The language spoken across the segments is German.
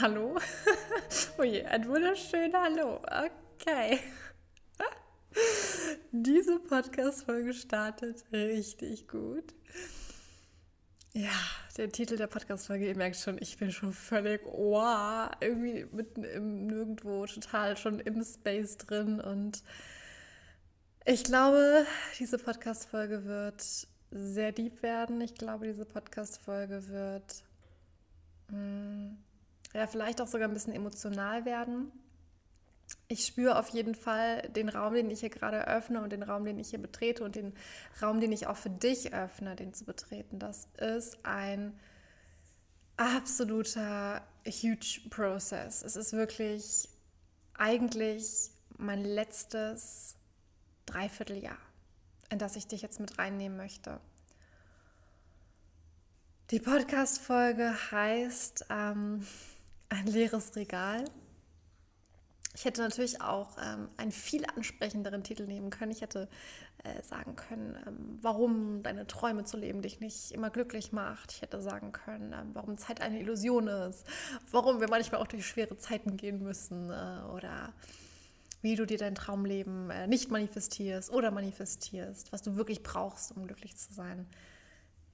Hallo? oh je, ein wunderschönes Hallo. Okay. Diese Podcast-Folge startet richtig gut. Ja, der Titel der Podcast-Folge, ihr merkt schon, ich bin schon völlig, wow, irgendwie mitten im Nirgendwo, total schon im Space drin. Und ich glaube, diese Podcast-Folge wird sehr deep werden. Ich glaube, diese Podcast-Folge wird mh, hm, ja, vielleicht auch sogar ein bisschen emotional werden. Ich spüre auf jeden Fall den Raum, den ich hier gerade öffne und den Raum, den ich hier betrete und den Raum, den ich auch für dich öffne, den zu betreten. Das ist ein absoluter huge Process. Es ist wirklich eigentlich mein letztes Dreivierteljahr, in das ich dich jetzt mit reinnehmen möchte. Die Podcast-Folge heißt ähm, Ein leeres Regal. Ich hätte natürlich auch ähm, einen viel ansprechenderen Titel nehmen können. Ich hätte äh, sagen können, ähm, warum deine Träume zu leben dich nicht immer glücklich macht. Ich hätte sagen können, ähm, warum Zeit eine Illusion ist. Warum wir manchmal auch durch schwere Zeiten gehen müssen. Äh, oder wie du dir dein Traumleben äh, nicht manifestierst oder manifestierst. Was du wirklich brauchst, um glücklich zu sein.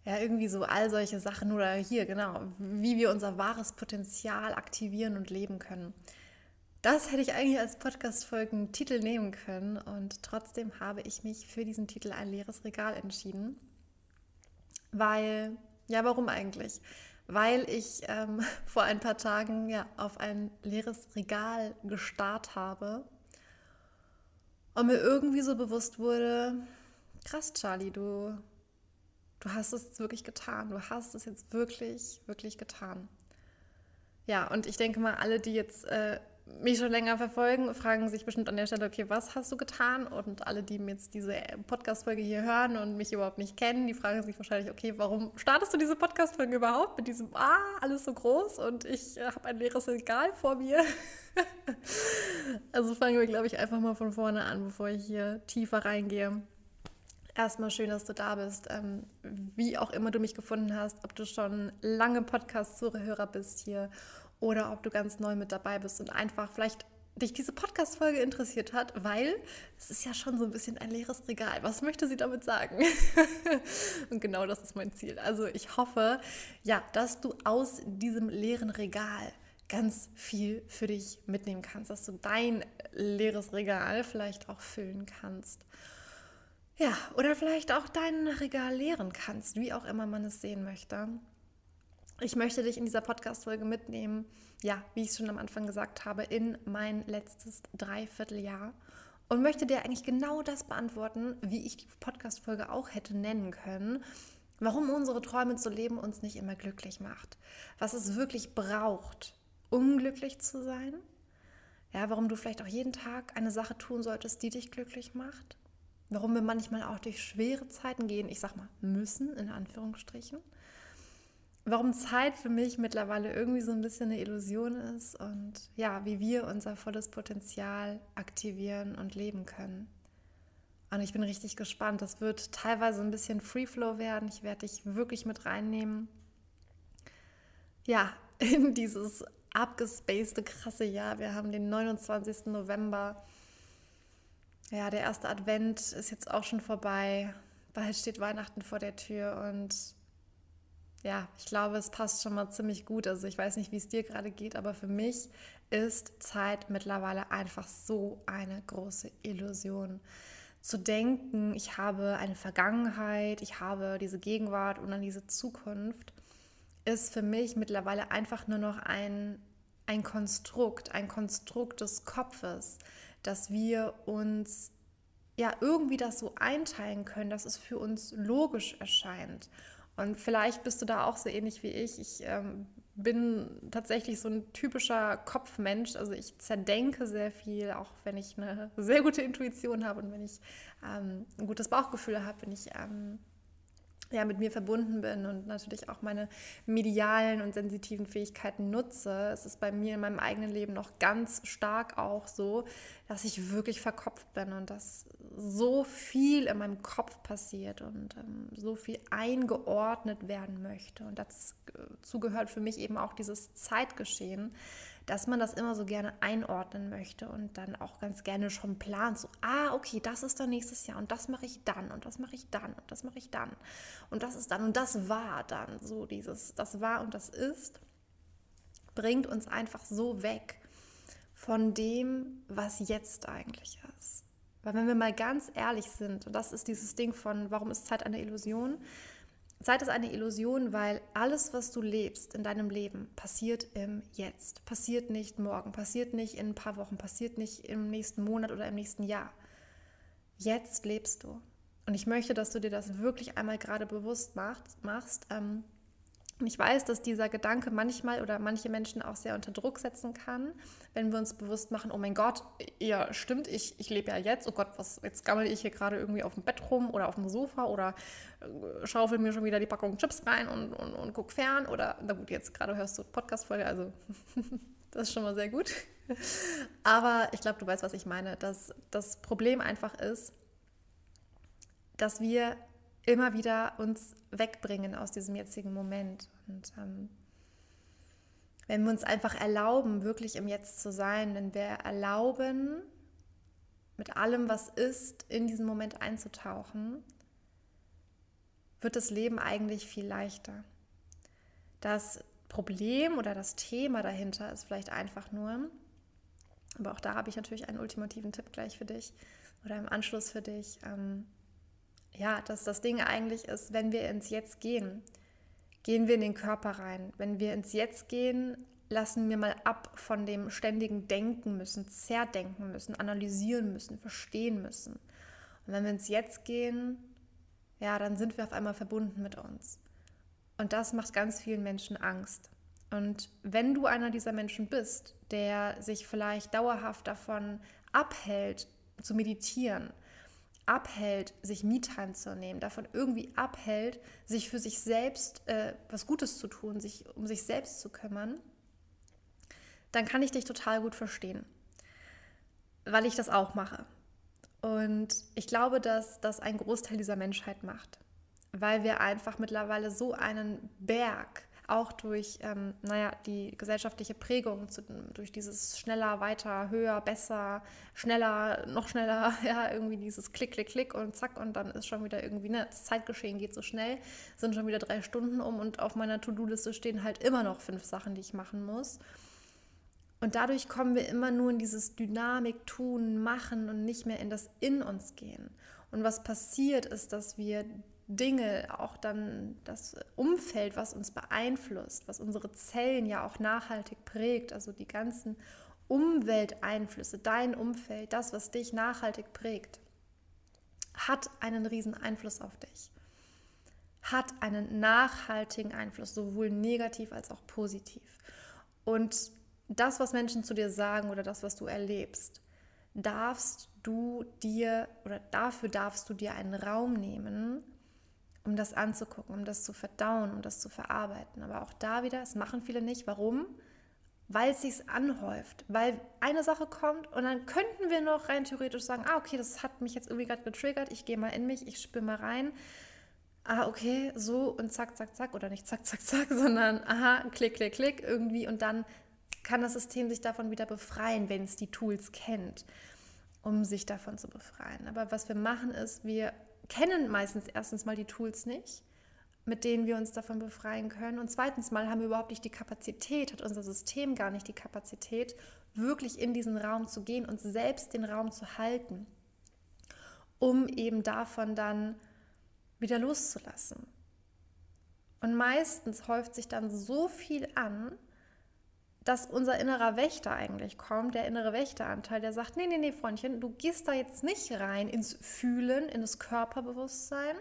Ja, irgendwie so all solche Sachen oder hier, genau, wie wir unser wahres Potenzial aktivieren und leben können. Das hätte ich eigentlich als Podcast-Folgen-Titel nehmen können und trotzdem habe ich mich für diesen Titel ein leeres Regal entschieden. Weil, ja, warum eigentlich? Weil ich ähm, vor ein paar Tagen ja auf ein leeres Regal gestarrt habe und mir irgendwie so bewusst wurde, krass, Charlie, du Du hast es wirklich getan. Du hast es jetzt wirklich, wirklich getan. Ja, und ich denke mal, alle, die jetzt äh, mich schon länger verfolgen, fragen sich bestimmt an der Stelle, okay, was hast du getan? Und alle, die jetzt diese Podcast-Folge hier hören und mich überhaupt nicht kennen, die fragen sich wahrscheinlich, okay, warum startest du diese Podcast-Folge überhaupt mit diesem, ah, alles so groß und ich äh, habe ein leeres Regal vor mir? also fangen wir, glaube ich, einfach mal von vorne an, bevor ich hier tiefer reingehe. Erstmal schön, dass du da bist. Ähm, wie auch immer du mich gefunden hast, ob du schon lange Podcast-Zuhörer bist hier oder ob du ganz neu mit dabei bist und einfach vielleicht dich diese Podcast-Folge interessiert hat, weil es ist ja schon so ein bisschen ein leeres Regal. Was möchte sie damit sagen? und genau das ist mein Ziel. Also ich hoffe, ja, dass du aus diesem leeren Regal ganz viel für dich mitnehmen kannst, dass du dein leeres Regal vielleicht auch füllen kannst. Ja, oder vielleicht auch dein Regal leeren kannst, wie auch immer man es sehen möchte. Ich möchte dich in dieser Podcast-Folge mitnehmen, ja, wie ich es schon am Anfang gesagt habe, in mein letztes Dreivierteljahr und möchte dir eigentlich genau das beantworten, wie ich die Podcast-Folge auch hätte nennen können. Warum unsere Träume zu leben uns nicht immer glücklich macht. Was es wirklich braucht, um glücklich zu sein. Ja, warum du vielleicht auch jeden Tag eine Sache tun solltest, die dich glücklich macht warum wir manchmal auch durch schwere Zeiten gehen, ich sag mal müssen, in Anführungsstrichen. Warum Zeit für mich mittlerweile irgendwie so ein bisschen eine Illusion ist und ja, wie wir unser volles Potenzial aktivieren und leben können. Und ich bin richtig gespannt. Das wird teilweise ein bisschen Free Flow werden. Ich werde dich wirklich mit reinnehmen. Ja, in dieses abgespacede, krasse Jahr. Wir haben den 29. November ja, der erste Advent ist jetzt auch schon vorbei. Bald steht Weihnachten vor der Tür und ja, ich glaube, es passt schon mal ziemlich gut. Also ich weiß nicht, wie es dir gerade geht, aber für mich ist Zeit mittlerweile einfach so eine große Illusion. Zu denken, ich habe eine Vergangenheit, ich habe diese Gegenwart und dann diese Zukunft, ist für mich mittlerweile einfach nur noch ein, ein Konstrukt, ein Konstrukt des Kopfes dass wir uns ja irgendwie das so einteilen können, dass es für uns logisch erscheint. Und vielleicht bist du da auch so ähnlich wie ich. Ich ähm, bin tatsächlich so ein typischer Kopfmensch. Also ich zerdenke sehr viel, auch wenn ich eine sehr gute Intuition habe und wenn ich ähm, ein gutes Bauchgefühl habe, wenn ich ähm, ja, mit mir verbunden bin und natürlich auch meine medialen und sensitiven Fähigkeiten nutze. Es ist bei mir in meinem eigenen Leben noch ganz stark auch so, dass ich wirklich verkopft bin und dass so viel in meinem Kopf passiert und ähm, so viel eingeordnet werden möchte. Und dazu gehört für mich eben auch dieses Zeitgeschehen, dass man das immer so gerne einordnen möchte und dann auch ganz gerne schon plant, so, ah, okay, das ist dann nächstes Jahr und das mache ich dann und das mache ich dann und das mache ich dann und das ist dann und das war dann so dieses, das war und das ist, bringt uns einfach so weg von dem, was jetzt eigentlich ist. Weil wenn wir mal ganz ehrlich sind, und das ist dieses Ding von, warum ist Zeit eine Illusion? Zeit ist eine Illusion, weil alles, was du lebst in deinem Leben, passiert im Jetzt. Passiert nicht morgen, passiert nicht in ein paar Wochen, passiert nicht im nächsten Monat oder im nächsten Jahr. Jetzt lebst du. Und ich möchte, dass du dir das wirklich einmal gerade bewusst machst, machst ähm, und ich weiß, dass dieser Gedanke manchmal oder manche Menschen auch sehr unter Druck setzen kann, wenn wir uns bewusst machen, oh mein Gott, ja, stimmt, ich, ich lebe ja jetzt, oh Gott, was, jetzt gammel ich hier gerade irgendwie auf dem Bett rum oder auf dem Sofa oder äh, schaufel mir schon wieder die Packung Chips rein und, und, und guck fern oder, na gut, jetzt gerade hörst du Podcast-Folge, also das ist schon mal sehr gut. Aber ich glaube, du weißt, was ich meine, dass das Problem einfach ist, dass wir immer wieder uns wegbringen aus diesem jetzigen Moment. Und ähm, wenn wir uns einfach erlauben, wirklich im Jetzt zu sein, wenn wir erlauben, mit allem, was ist, in diesen Moment einzutauchen, wird das Leben eigentlich viel leichter. Das Problem oder das Thema dahinter ist vielleicht einfach nur, aber auch da habe ich natürlich einen ultimativen Tipp gleich für dich oder im Anschluss für dich. Ähm, ja, dass das Ding eigentlich ist, wenn wir ins Jetzt gehen, gehen wir in den Körper rein. Wenn wir ins Jetzt gehen, lassen wir mal ab von dem ständigen Denken müssen, zerdenken müssen, analysieren müssen, verstehen müssen. Und wenn wir ins Jetzt gehen, ja, dann sind wir auf einmal verbunden mit uns. Und das macht ganz vielen Menschen Angst. Und wenn du einer dieser Menschen bist, der sich vielleicht dauerhaft davon abhält, zu meditieren, abhält, sich Me-Time zu nehmen, davon irgendwie abhält, sich für sich selbst äh, was Gutes zu tun, sich um sich selbst zu kümmern, dann kann ich dich total gut verstehen, weil ich das auch mache. Und ich glaube, dass das ein Großteil dieser Menschheit macht, weil wir einfach mittlerweile so einen Berg auch durch, ähm, naja, die gesellschaftliche Prägung, zu, durch dieses schneller, weiter, höher, besser, schneller, noch schneller, ja, irgendwie dieses Klick, Klick, Klick und zack und dann ist schon wieder irgendwie, ne, das Zeitgeschehen geht so schnell, sind schon wieder drei Stunden um und auf meiner To-Do-Liste stehen halt immer noch fünf Sachen, die ich machen muss. Und dadurch kommen wir immer nur in dieses Dynamik, Tun, Machen und nicht mehr in das In uns gehen. Und was passiert ist, dass wir Dinge, auch dann das Umfeld, was uns beeinflusst, was unsere Zellen ja auch nachhaltig prägt, also die ganzen Umwelteinflüsse, dein Umfeld, das, was dich nachhaltig prägt, hat einen riesen Einfluss auf dich. Hat einen nachhaltigen Einfluss, sowohl negativ als auch positiv. Und das, was Menschen zu dir sagen oder das, was du erlebst, darfst du dir oder dafür darfst du dir einen Raum nehmen, um das anzugucken, um das zu verdauen, um das zu verarbeiten. Aber auch da wieder, es machen viele nicht. Warum? Weil es sich anhäuft. Weil eine Sache kommt und dann könnten wir noch rein theoretisch sagen, ah, okay, das hat mich jetzt irgendwie gerade getriggert, ich gehe mal in mich, ich spüre mal rein. Ah, okay, so und zack, zack, zack. Oder nicht zack, zack, zack, sondern aha, klick, klick, klick irgendwie. Und dann kann das System sich davon wieder befreien, wenn es die Tools kennt, um sich davon zu befreien. Aber was wir machen ist, wir kennen meistens erstens mal die Tools nicht, mit denen wir uns davon befreien können. Und zweitens mal haben wir überhaupt nicht die Kapazität, hat unser System gar nicht die Kapazität, wirklich in diesen Raum zu gehen und selbst den Raum zu halten, um eben davon dann wieder loszulassen. Und meistens häuft sich dann so viel an, dass unser innerer Wächter eigentlich kommt, der innere Wächteranteil, der sagt, nee, nee, nee, Freundchen, du gehst da jetzt nicht rein ins Fühlen, in das Körperbewusstsein,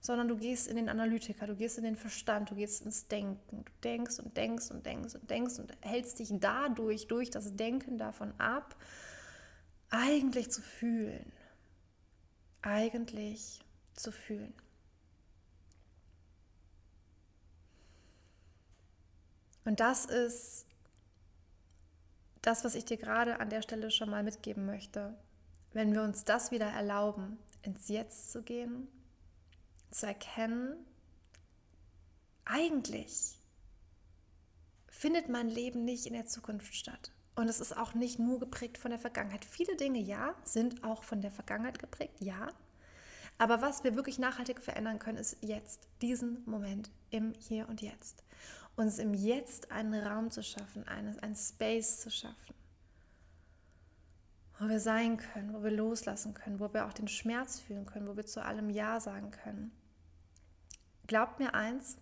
sondern du gehst in den Analytiker, du gehst in den Verstand, du gehst ins Denken. Du denkst und denkst und denkst und denkst und hältst dich dadurch, durch das Denken davon ab, eigentlich zu fühlen. Eigentlich zu fühlen. Und das ist das, was ich dir gerade an der Stelle schon mal mitgeben möchte. wenn wir uns das wieder erlauben, ins Jetzt zu gehen, zu erkennen, eigentlich findet mein Leben nicht in der Zukunft statt. Und es ist auch nicht nur geprägt von der Vergangenheit. Viele Dinge, ja, sind auch von der Vergangenheit geprägt, ja. Aber was wir wirklich nachhaltig verändern können, ist jetzt, diesen Moment im Hier und Jetzt. Uns im Jetzt einen Raum zu schaffen, einen, einen Space zu schaffen, wo wir sein können, wo wir loslassen können, wo wir auch den Schmerz fühlen können, wo wir zu allem Ja sagen können. Glaubt mir eins,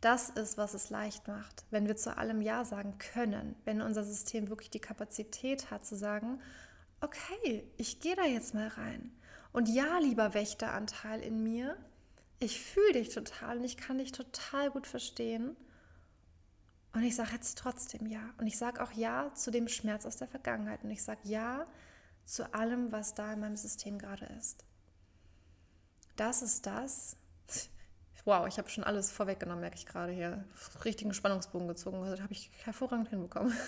das ist, was es leicht macht, wenn wir zu allem Ja sagen können, wenn unser System wirklich die Kapazität hat zu sagen, okay, ich gehe da jetzt mal rein. Und ja, lieber Wächteranteil in mir, ich fühle dich total und ich kann dich total gut verstehen. Und ich sage jetzt trotzdem Ja. Und ich sage auch Ja zu dem Schmerz aus der Vergangenheit. Und ich sage Ja zu allem, was da in meinem System gerade ist. Das ist das, Wow, ich habe schon alles vorweggenommen, merke ich gerade hier. Richtigen Spannungsbogen gezogen. Das habe ich hervorragend hinbekommen.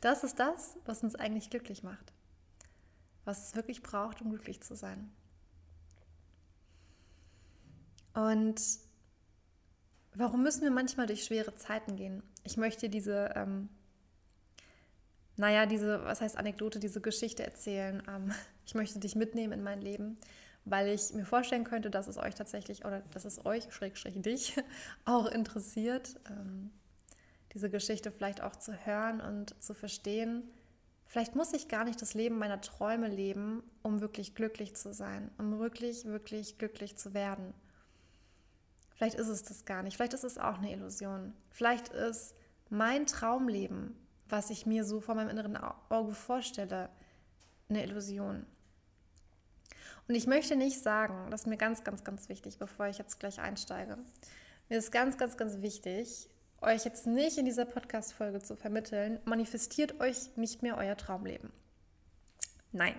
Das ist das, was uns eigentlich glücklich macht. Was es wirklich braucht, um glücklich zu sein. Und warum müssen wir manchmal durch schwere Zeiten gehen? Ich möchte diese, ähm, naja, diese, was heißt Anekdote, diese Geschichte erzählen. Ähm, ich möchte dich mitnehmen in mein Leben weil ich mir vorstellen könnte, dass es euch tatsächlich oder dass es euch, Schrägstrich dich, auch interessiert, ähm, diese Geschichte vielleicht auch zu hören und zu verstehen. Vielleicht muss ich gar nicht das Leben meiner Träume leben, um wirklich glücklich zu sein, um wirklich, wirklich glücklich zu werden. Vielleicht ist es das gar nicht. Vielleicht ist es auch eine Illusion. Vielleicht ist mein Traumleben, was ich mir so vor meinem inneren Auge vorstelle, eine Illusion. Und ich möchte nicht sagen, das ist mir ganz, ganz, ganz wichtig, bevor ich jetzt gleich einsteige. Mir ist ganz, ganz, ganz wichtig, euch jetzt nicht in dieser Podcast-Folge zu vermitteln, manifestiert euch nicht mehr euer Traumleben. Nein,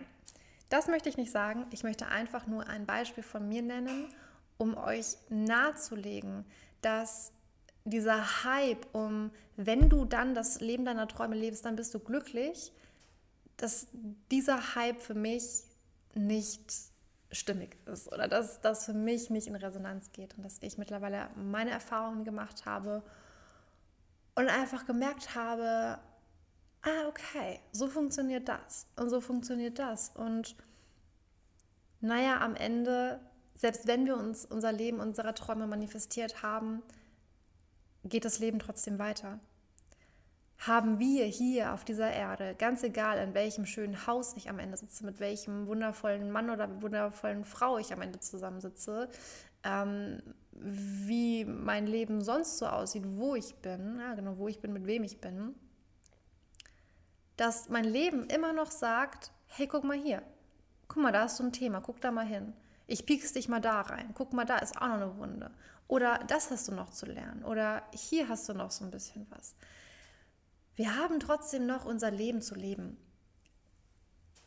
das möchte ich nicht sagen. Ich möchte einfach nur ein Beispiel von mir nennen, um euch nahezulegen, dass dieser Hype um, wenn du dann das Leben deiner Träume lebst, dann bist du glücklich, dass dieser Hype für mich nicht stimmig ist oder dass das für mich nicht in Resonanz geht und dass ich mittlerweile meine Erfahrungen gemacht habe und einfach gemerkt habe, ah, okay, so funktioniert das und so funktioniert das. Und naja, am Ende, selbst wenn wir uns unser Leben, unsere Träume manifestiert haben, geht das Leben trotzdem weiter haben wir hier auf dieser Erde, ganz egal in welchem schönen Haus ich am Ende sitze, mit welchem wundervollen Mann oder wundervollen Frau ich am Ende zusammensitze, ähm, wie mein Leben sonst so aussieht, wo ich bin, ja, genau, wo ich bin, mit wem ich bin, dass mein Leben immer noch sagt, hey, guck mal hier, guck mal, da hast du ein Thema, guck da mal hin. Ich piekst dich mal da rein. Guck mal, da ist auch noch eine Wunde. Oder das hast du noch zu lernen. Oder hier hast du noch so ein bisschen was. Wir haben trotzdem noch unser Leben zu leben.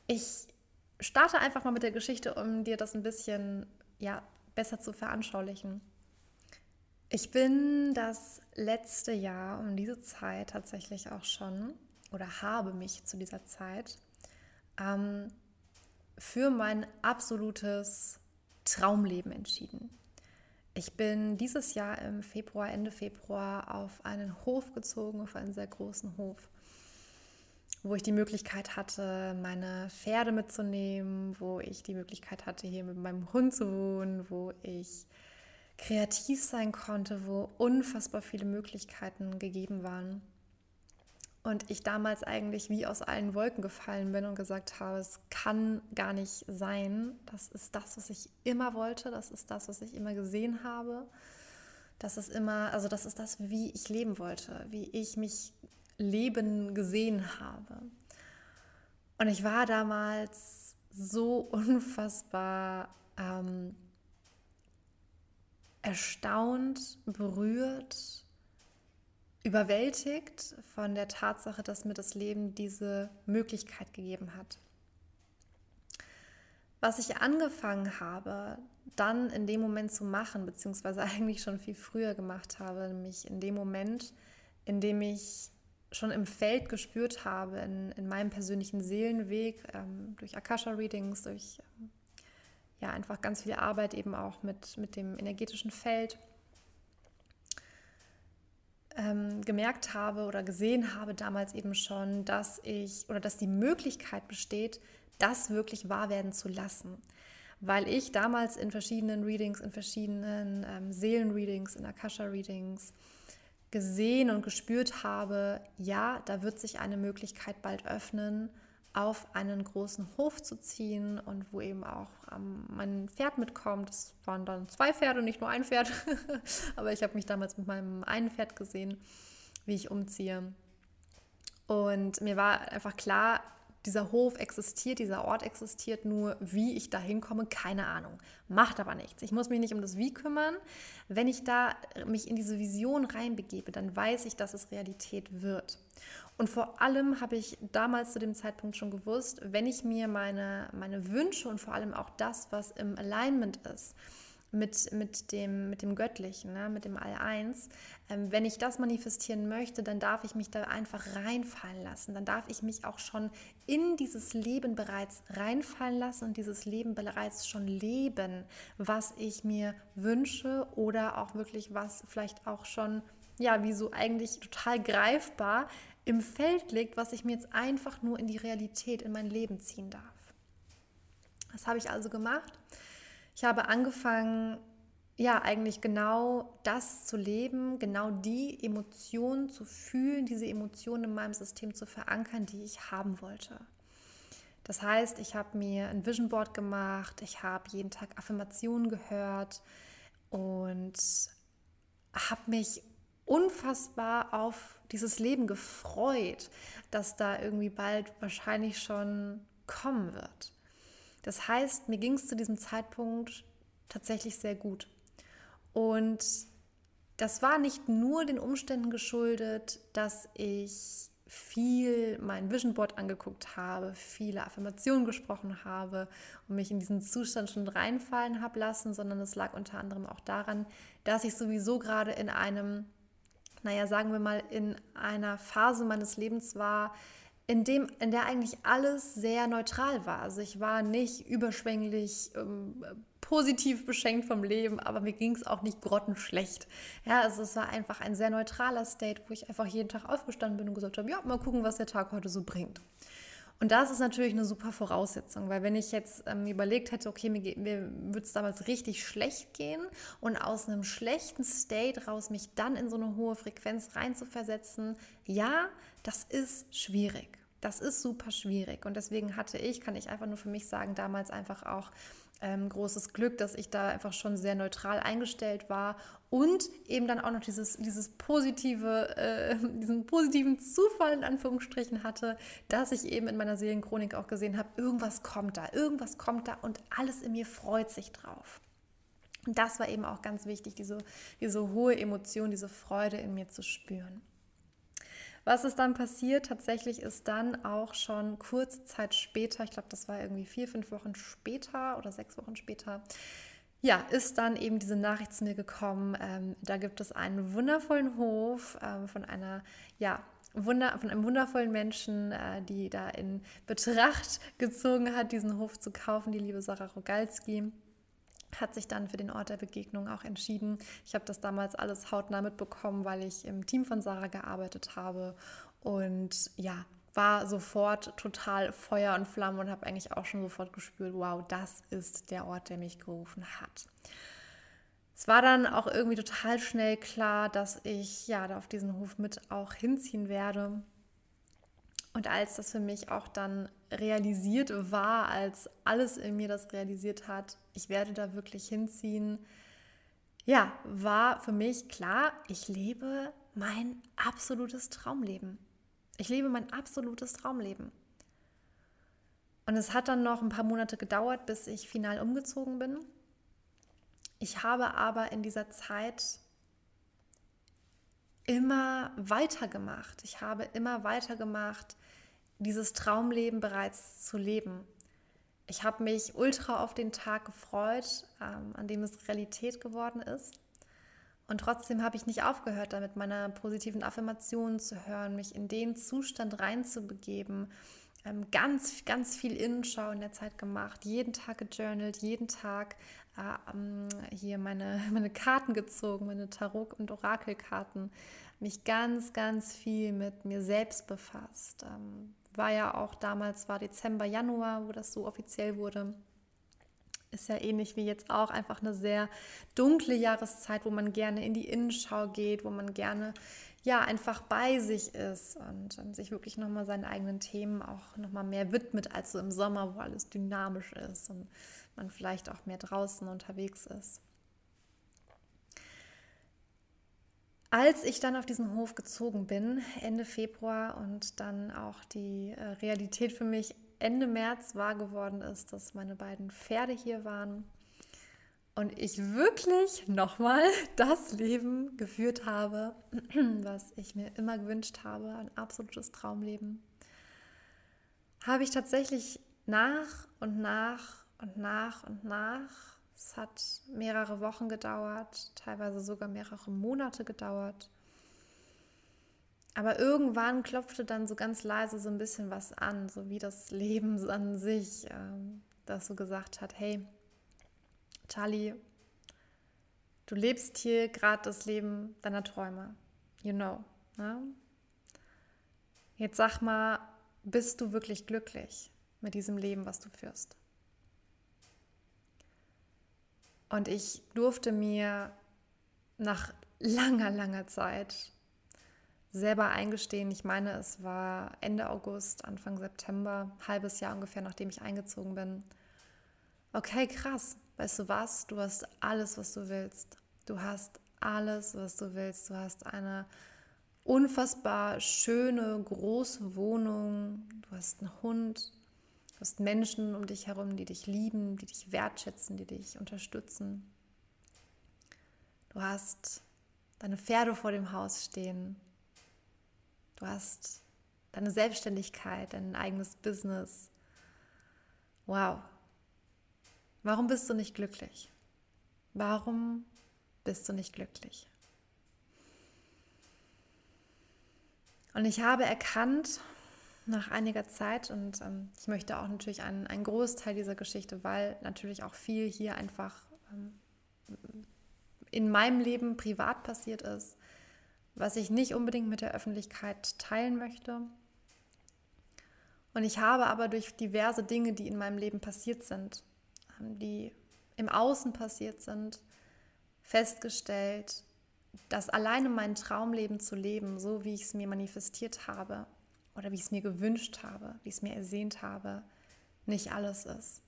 Ich starte einfach mal mit der Geschichte, um dir das ein bisschen ja, besser zu veranschaulichen. Ich bin das letzte Jahr um diese Zeit tatsächlich auch schon oder habe mich zu dieser Zeit ähm, für mein absolutes Traumleben entschieden. Ich bin dieses Jahr im Februar, Ende Februar, auf einen Hof gezogen, auf einen sehr großen Hof, wo ich die Möglichkeit hatte, meine Pferde mitzunehmen, wo ich die Möglichkeit hatte, hier mit meinem Hund zu wohnen, wo ich kreativ sein konnte, wo unfassbar viele Möglichkeiten gegeben waren. Und ich damals eigentlich wie aus allen Wolken gefallen bin und gesagt habe, es kann gar nicht sein. Das ist das, was ich immer wollte. Das ist das, was ich immer gesehen habe. Das ist immer, also das ist das, wie ich leben wollte, wie ich mich leben gesehen habe. Und ich war damals so unfassbar ähm, erstaunt, berührt, überwältigt von der Tatsache, dass mir das Leben diese Möglichkeit gegeben hat. Was ich angefangen habe, dann in dem Moment zu machen, beziehungsweise eigentlich schon viel früher gemacht habe, nämlich in dem Moment, in dem ich schon im Feld gespürt habe, in, in meinem persönlichen Seelenweg, ähm, durch Akasha-Readings, durch ähm, ja, einfach ganz viel Arbeit eben auch mit, mit dem energetischen Feld, ähm, gemerkt habe oder gesehen habe damals eben schon, dass ich oder dass die Möglichkeit besteht, das wirklich wahr werden zu lassen. Weil ich damals in verschiedenen Readings, in verschiedenen ähm, Seelenreadings, in Akasha-Readings gesehen und gespürt habe, ja, da wird sich eine Möglichkeit bald öffnen, auf einen großen Hof zu ziehen und wo eben auch ähm, mein Pferd mitkommt. Es waren dann zwei Pferde, nicht nur ein Pferd, aber ich habe mich damals mit meinem einen Pferd gesehen, wie ich umziehe. Und mir war einfach klar, dieser Hof existiert, dieser Ort existiert, nur wie ich da hinkomme, keine Ahnung. Macht aber nichts. Ich muss mich nicht um das Wie kümmern. Wenn ich da mich in diese Vision reinbegebe, dann weiß ich, dass es Realität wird. Und vor allem habe ich damals zu dem Zeitpunkt schon gewusst, wenn ich mir meine, meine Wünsche und vor allem auch das, was im Alignment ist, mit, mit, dem, mit dem Göttlichen, ne, mit dem All-Eins. Ähm, wenn ich das manifestieren möchte, dann darf ich mich da einfach reinfallen lassen. Dann darf ich mich auch schon in dieses Leben bereits reinfallen lassen und dieses Leben bereits schon leben, was ich mir wünsche oder auch wirklich was vielleicht auch schon, ja, wie so eigentlich total greifbar im Feld liegt, was ich mir jetzt einfach nur in die Realität, in mein Leben ziehen darf. Das habe ich also gemacht. Ich habe angefangen, ja, eigentlich genau das zu leben, genau die Emotionen zu fühlen, diese Emotionen in meinem System zu verankern, die ich haben wollte. Das heißt, ich habe mir ein Vision Board gemacht, ich habe jeden Tag Affirmationen gehört und habe mich unfassbar auf dieses Leben gefreut, das da irgendwie bald wahrscheinlich schon kommen wird. Das heißt, mir ging es zu diesem Zeitpunkt tatsächlich sehr gut. Und das war nicht nur den Umständen geschuldet, dass ich viel mein Vision Board angeguckt habe, viele Affirmationen gesprochen habe und mich in diesen Zustand schon reinfallen habe lassen, sondern es lag unter anderem auch daran, dass ich sowieso gerade in einem, naja, sagen wir mal, in einer Phase meines Lebens war, in, dem, in der eigentlich alles sehr neutral war. Also ich war nicht überschwänglich ähm, positiv beschenkt vom Leben, aber mir ging es auch nicht grottenschlecht. Ja, also es war einfach ein sehr neutraler State, wo ich einfach jeden Tag aufgestanden bin und gesagt habe, ja, mal gucken, was der Tag heute so bringt. Und das ist natürlich eine super Voraussetzung, weil wenn ich jetzt ähm, überlegt hätte, okay, mir, mir würde es damals richtig schlecht gehen und aus einem schlechten State raus mich dann in so eine hohe Frequenz reinzuversetzen, ja, das ist schwierig. Das ist super schwierig und deswegen hatte ich, kann ich einfach nur für mich sagen, damals einfach auch ähm, großes Glück, dass ich da einfach schon sehr neutral eingestellt war und eben dann auch noch dieses, dieses positive, äh, diesen positiven Zufall in Anführungsstrichen hatte, dass ich eben in meiner Seelenchronik auch gesehen habe, irgendwas kommt da, irgendwas kommt da und alles in mir freut sich drauf. Und das war eben auch ganz wichtig, diese, diese hohe Emotion, diese Freude in mir zu spüren. Was ist dann passiert? Tatsächlich ist dann auch schon kurze Zeit später, ich glaube, das war irgendwie vier, fünf Wochen später oder sechs Wochen später, ja, ist dann eben diese Nachricht zu mir gekommen. Ähm, da gibt es einen wundervollen Hof ähm, von einer, ja, Wunder, von einem wundervollen Menschen, äh, die da in Betracht gezogen hat, diesen Hof zu kaufen, die liebe Sarah Rogalski hat sich dann für den Ort der Begegnung auch entschieden. Ich habe das damals alles hautnah mitbekommen, weil ich im Team von Sarah gearbeitet habe und ja, war sofort total Feuer und Flamme und habe eigentlich auch schon sofort gespürt, wow, das ist der Ort, der mich gerufen hat. Es war dann auch irgendwie total schnell klar, dass ich ja da auf diesen Hof mit auch hinziehen werde. Und als das für mich auch dann realisiert war, als alles in mir das realisiert hat, ich werde da wirklich hinziehen, ja, war für mich klar, ich lebe mein absolutes Traumleben. Ich lebe mein absolutes Traumleben. Und es hat dann noch ein paar Monate gedauert, bis ich final umgezogen bin. Ich habe aber in dieser Zeit immer weitergemacht. Ich habe immer weitergemacht, dieses Traumleben bereits zu leben. Ich habe mich ultra auf den Tag gefreut, ähm, an dem es Realität geworden ist. Und trotzdem habe ich nicht aufgehört, damit meine positiven Affirmationen zu hören, mich in den Zustand reinzubegeben. Ähm, ganz, ganz viel Innenschau in der Zeit gemacht, jeden Tag gejournalt, jeden Tag äh, ähm, hier meine, meine Karten gezogen, meine Tarot- und Orakelkarten, mich ganz, ganz viel mit mir selbst befasst. Ähm, war ja auch damals, war Dezember, Januar, wo das so offiziell wurde ist ja ähnlich wie jetzt auch einfach eine sehr dunkle Jahreszeit, wo man gerne in die Innenschau geht, wo man gerne ja einfach bei sich ist und, und sich wirklich nochmal seinen eigenen Themen auch nochmal mehr widmet als so im Sommer, wo alles dynamisch ist und man vielleicht auch mehr draußen unterwegs ist. Als ich dann auf diesen Hof gezogen bin, Ende Februar und dann auch die äh, Realität für mich Ende März wahr geworden ist, dass meine beiden Pferde hier waren und ich wirklich nochmal das Leben geführt habe, was ich mir immer gewünscht habe, ein absolutes Traumleben, habe ich tatsächlich nach und nach und nach und nach, es hat mehrere Wochen gedauert, teilweise sogar mehrere Monate gedauert, aber irgendwann klopfte dann so ganz leise so ein bisschen was an, so wie das Leben an sich, ähm, das so gesagt hat, hey, Charlie, du lebst hier gerade das Leben deiner Träume. You know. Ne? Jetzt sag mal, bist du wirklich glücklich mit diesem Leben, was du führst? Und ich durfte mir nach langer, langer Zeit selber eingestehen. Ich meine, es war Ende August, Anfang September, halbes Jahr ungefähr, nachdem ich eingezogen bin. Okay, krass. Weißt du was? Du hast alles, was du willst. Du hast alles, was du willst. Du hast eine unfassbar schöne, große Wohnung. Du hast einen Hund. Du hast Menschen um dich herum, die dich lieben, die dich wertschätzen, die dich unterstützen. Du hast deine Pferde vor dem Haus stehen. Du hast deine Selbstständigkeit, dein eigenes Business. Wow. Warum bist du nicht glücklich? Warum bist du nicht glücklich? Und ich habe erkannt, nach einiger Zeit, und ähm, ich möchte auch natürlich einen, einen Großteil dieser Geschichte, weil natürlich auch viel hier einfach ähm, in meinem Leben privat passiert ist, was ich nicht unbedingt mit der Öffentlichkeit teilen möchte. Und ich habe aber durch diverse Dinge, die in meinem Leben passiert sind, ähm, die im Außen passiert sind, festgestellt, dass alleine mein Traumleben zu leben, so wie ich es mir manifestiert habe oder wie ich es mir gewünscht habe, wie ich es mir ersehnt habe, nicht alles ist.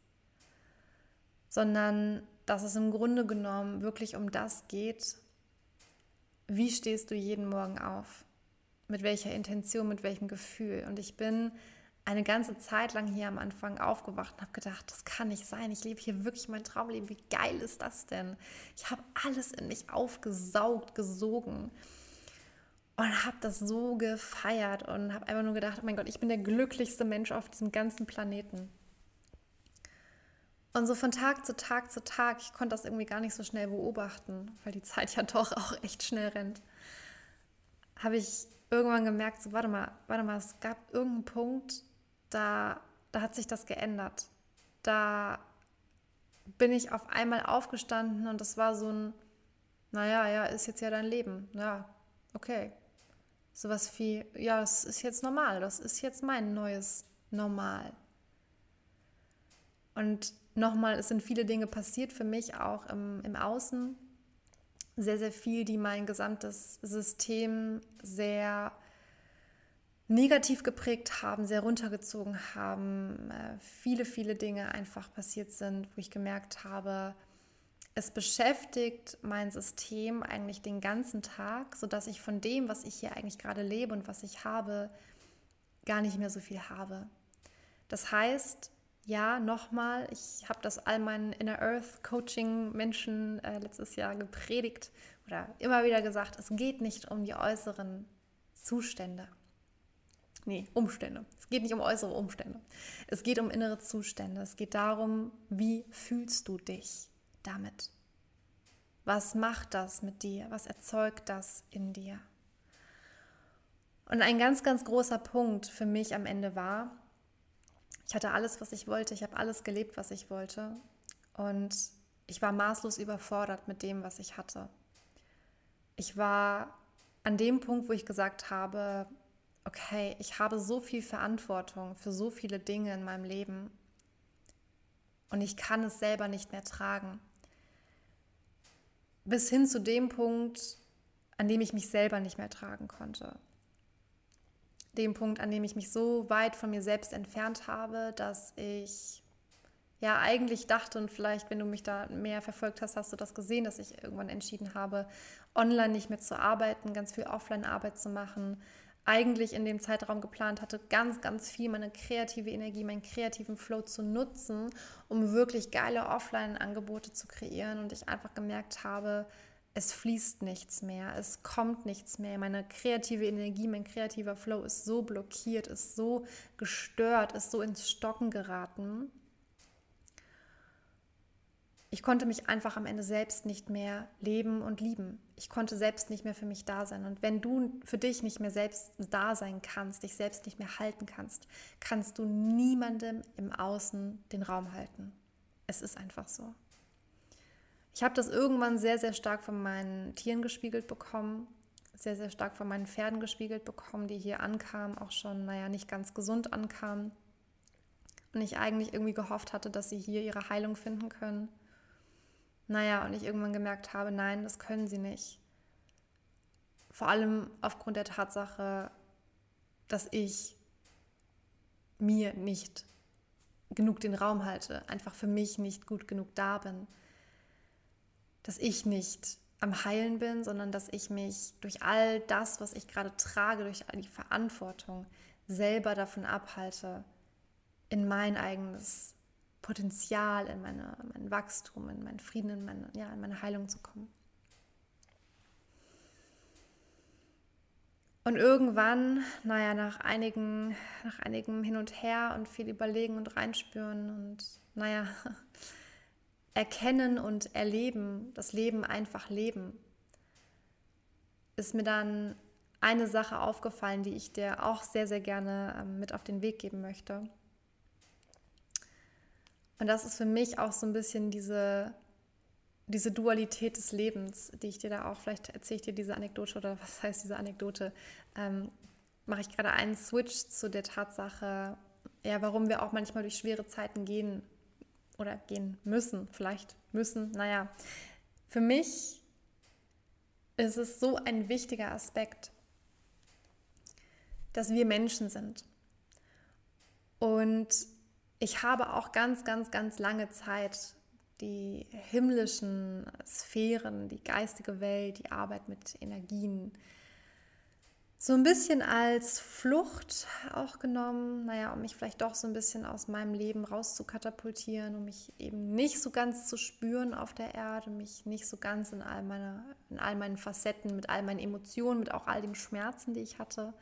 Sondern dass es im Grunde genommen wirklich um das geht, wie stehst du jeden Morgen auf? Mit welcher Intention, mit welchem Gefühl? Und ich bin eine ganze Zeit lang hier am Anfang aufgewacht und habe gedacht, das kann nicht sein. Ich lebe hier wirklich mein Traumleben. Wie geil ist das denn? Ich habe alles in mich aufgesaugt, gesogen und habe das so gefeiert und habe einfach nur gedacht, oh mein Gott, ich bin der glücklichste Mensch auf diesem ganzen Planeten. Und so von Tag zu Tag zu Tag, ich konnte das irgendwie gar nicht so schnell beobachten, weil die Zeit ja doch auch echt schnell rennt, habe ich irgendwann gemerkt, so warte mal, warte mal, es gab irgendeinen Punkt, da, da hat sich das geändert. Da bin ich auf einmal aufgestanden und das war so ein, naja, ja, ist jetzt ja dein Leben. Ja, okay. Sowas wie, ja, das ist jetzt normal, das ist jetzt mein neues Normal. Und nochmal, es sind viele Dinge passiert für mich auch im, im Außen. Sehr, sehr viel, die mein gesamtes System sehr negativ geprägt haben, sehr runtergezogen haben. Äh, viele, viele Dinge einfach passiert sind, wo ich gemerkt habe, es beschäftigt mein System eigentlich den ganzen Tag, sodass ich von dem, was ich hier eigentlich gerade lebe und was ich habe, gar nicht mehr so viel habe. Das heißt, ja, nochmal, ich habe das all meinen Inner Earth Coaching Menschen äh, letztes Jahr gepredigt oder immer wieder gesagt, es geht nicht um die äußeren Zustände. Nee, Umstände. Es geht nicht um äußere Umstände. Es geht um innere Zustände. Es geht darum, wie fühlst du dich damit? Was macht das mit dir? Was erzeugt das in dir? Und ein ganz, ganz großer Punkt für mich am Ende war, ich hatte alles, was ich wollte, ich habe alles gelebt, was ich wollte. Und ich war maßlos überfordert mit dem, was ich hatte. Ich war an dem Punkt, wo ich gesagt habe, okay, ich habe so viel Verantwortung für so viele Dinge in meinem Leben und ich kann es selber nicht mehr tragen. Bis hin zu dem Punkt, an dem ich mich selber nicht mehr tragen konnte. Dem Punkt, an dem ich mich so weit von mir selbst entfernt habe, dass ich ja eigentlich dachte und vielleicht, wenn du mich da mehr verfolgt hast, hast du das gesehen, dass ich irgendwann entschieden habe, online nicht mehr zu arbeiten, ganz viel Offline-Arbeit zu machen. Eigentlich in dem Zeitraum geplant hatte, ganz, ganz viel meine kreative Energie, meinen kreativen Flow zu nutzen, um wirklich geile Offline-Angebote zu kreieren. Und ich einfach gemerkt habe, es fließt nichts mehr, es kommt nichts mehr. Meine kreative Energie, mein kreativer Flow ist so blockiert, ist so gestört, ist so ins Stocken geraten ich konnte mich einfach am Ende selbst nicht mehr leben und lieben. Ich konnte selbst nicht mehr für mich da sein. Und wenn du für dich nicht mehr selbst da sein kannst, dich selbst nicht mehr halten kannst, kannst du niemandem im Außen den Raum halten. Es ist einfach so. Ich habe das irgendwann sehr, sehr stark von meinen Tieren gespiegelt bekommen, sehr, sehr stark von meinen Pferden gespiegelt bekommen, die hier ankamen, auch schon, naja, nicht ganz gesund ankamen. Und ich eigentlich irgendwie gehofft hatte, dass sie hier ihre Heilung finden können. Naja, und ich irgendwann gemerkt habe, nein, das können sie nicht. Vor allem aufgrund der Tatsache, dass ich mir nicht genug den Raum halte, einfach für mich nicht gut genug da bin. Dass ich nicht am Heilen bin, sondern dass ich mich durch all das, was ich gerade trage, durch all die Verantwortung selber davon abhalte, in mein eigenes Potenzial, in meine, mein Wachstum, in meinen Frieden, in meine, ja, in meine Heilung zu kommen. Und irgendwann, naja, nach einigen, nach einigem Hin und Her und viel Überlegen und Reinspüren und naja, erkennen und erleben, das Leben einfach leben, ist mir dann eine Sache aufgefallen, die ich dir auch sehr, sehr gerne ähm, mit auf den Weg geben möchte. Und das ist für mich auch so ein bisschen diese, diese Dualität des Lebens, die ich dir da auch, vielleicht erzähle ich dir diese Anekdote oder was heißt diese Anekdote, ähm, mache ich gerade einen Switch zu der Tatsache, ja, warum wir auch manchmal durch schwere Zeiten gehen oder gehen müssen, vielleicht müssen. Naja, für mich ist es so ein wichtiger Aspekt, dass wir Menschen sind. Und ich habe auch ganz, ganz, ganz lange Zeit die himmlischen Sphären, die geistige Welt, die Arbeit mit Energien so ein bisschen als Flucht auch genommen, naja, um mich vielleicht doch so ein bisschen aus meinem Leben rauszukatapultieren, um mich eben nicht so ganz zu spüren auf der Erde, mich nicht so ganz in all, meine, in all meinen Facetten, mit all meinen Emotionen, mit auch all den Schmerzen, die ich hatte,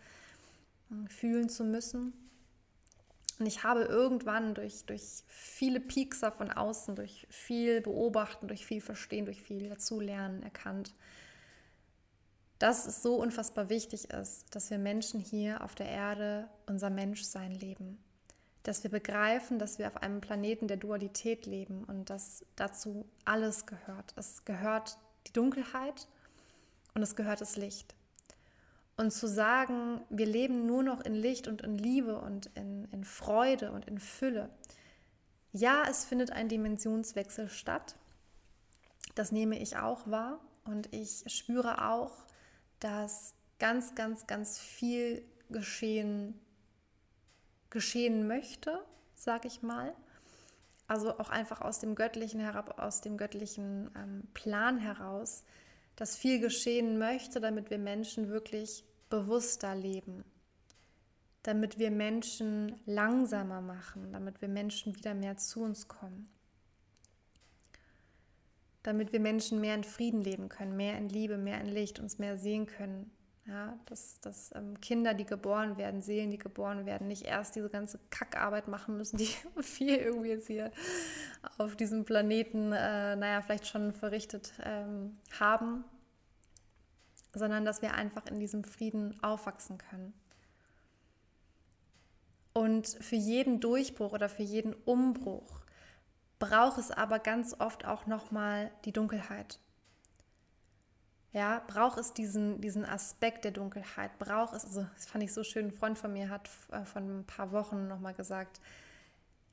fühlen zu müssen. Und ich habe irgendwann durch, durch viele Piekser von außen, durch viel Beobachten, durch viel Verstehen, durch viel Dazulernen erkannt, dass es so unfassbar wichtig ist, dass wir Menschen hier auf der Erde unser Menschsein leben. Dass wir begreifen, dass wir auf einem Planeten der Dualität leben und dass dazu alles gehört. Es gehört die Dunkelheit und es gehört das Licht. Und zu sagen, wir leben nur noch in Licht und in Liebe und in, in Freude und in Fülle. Ja, es findet ein Dimensionswechsel statt. Das nehme ich auch wahr. Und ich spüre auch, dass ganz, ganz, ganz viel geschehen, geschehen möchte, sage ich mal. Also auch einfach aus dem Göttlichen herab, aus dem göttlichen ähm, Plan heraus, dass viel geschehen möchte, damit wir Menschen wirklich bewusster leben, damit wir Menschen langsamer machen, damit wir Menschen wieder mehr zu uns kommen, damit wir Menschen mehr in Frieden leben können, mehr in Liebe, mehr in Licht, uns mehr sehen können, Ja, dass, dass ähm, Kinder, die geboren werden, Seelen, die geboren werden, nicht erst diese ganze Kackarbeit machen müssen, die wir irgendwie jetzt hier auf diesem Planeten, äh, naja, vielleicht schon verrichtet ähm, haben, sondern dass wir einfach in diesem Frieden aufwachsen können. Und für jeden Durchbruch oder für jeden Umbruch braucht es aber ganz oft auch nochmal die Dunkelheit. Ja, braucht es diesen, diesen Aspekt der Dunkelheit, braucht es, also das fand ich so schön, ein Freund von mir hat äh, vor ein paar Wochen nochmal gesagt,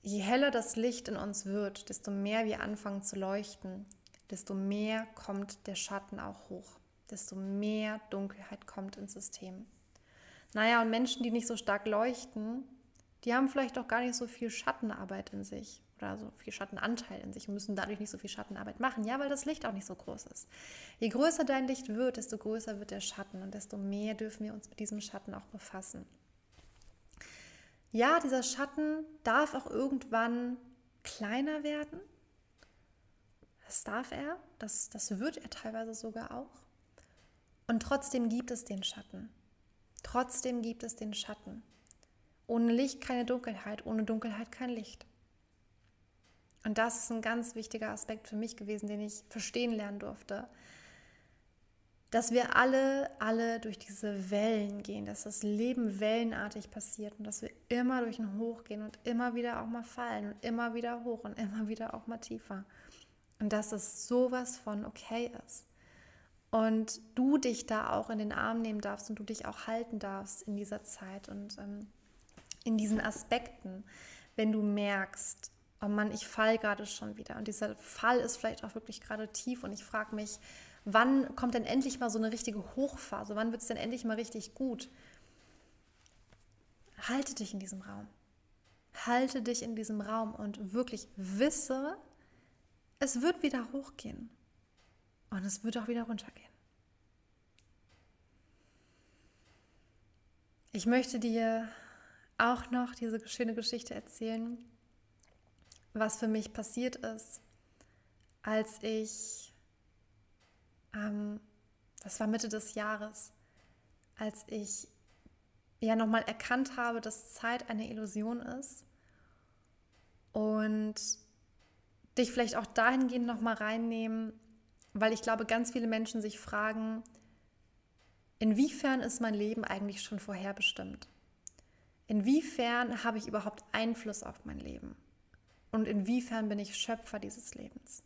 je heller das Licht in uns wird, desto mehr wir anfangen zu leuchten, desto mehr kommt der Schatten auch hoch, desto mehr Dunkelheit kommt ins System. Naja, und Menschen, die nicht so stark leuchten, die haben vielleicht auch gar nicht so viel Schattenarbeit in sich oder so viel Schattenanteil in sich und müssen dadurch nicht so viel Schattenarbeit machen. Ja, weil das Licht auch nicht so groß ist. Je größer dein Licht wird, desto größer wird der Schatten und desto mehr dürfen wir uns mit diesem Schatten auch befassen. Ja, dieser Schatten darf auch irgendwann kleiner werden. Das darf er, das, das wird er teilweise sogar auch. Und trotzdem gibt es den Schatten. Trotzdem gibt es den Schatten. Ohne Licht keine Dunkelheit, ohne Dunkelheit kein Licht. Und das ist ein ganz wichtiger Aspekt für mich gewesen, den ich verstehen lernen durfte. Dass wir alle, alle durch diese Wellen gehen, dass das Leben wellenartig passiert und dass wir immer durch ein Hoch gehen und immer wieder auch mal fallen und immer wieder hoch und immer wieder auch mal tiefer. Und dass es sowas von okay ist. Und du dich da auch in den Arm nehmen darfst und du dich auch halten darfst in dieser Zeit. Und ähm, in diesen Aspekten, wenn du merkst, oh Mann, ich fall gerade schon wieder und dieser Fall ist vielleicht auch wirklich gerade tief und ich frage mich, wann kommt denn endlich mal so eine richtige Hochphase? Wann wird es denn endlich mal richtig gut? Halte dich in diesem Raum. Halte dich in diesem Raum und wirklich wisse, es wird wieder hochgehen und es wird auch wieder runtergehen. Ich möchte dir auch noch diese schöne Geschichte erzählen, was für mich passiert ist, als ich, ähm, das war Mitte des Jahres, als ich ja nochmal erkannt habe, dass Zeit eine Illusion ist und dich vielleicht auch dahingehend nochmal reinnehmen, weil ich glaube, ganz viele Menschen sich fragen, inwiefern ist mein Leben eigentlich schon vorherbestimmt? Inwiefern habe ich überhaupt Einfluss auf mein Leben? Und inwiefern bin ich Schöpfer dieses Lebens?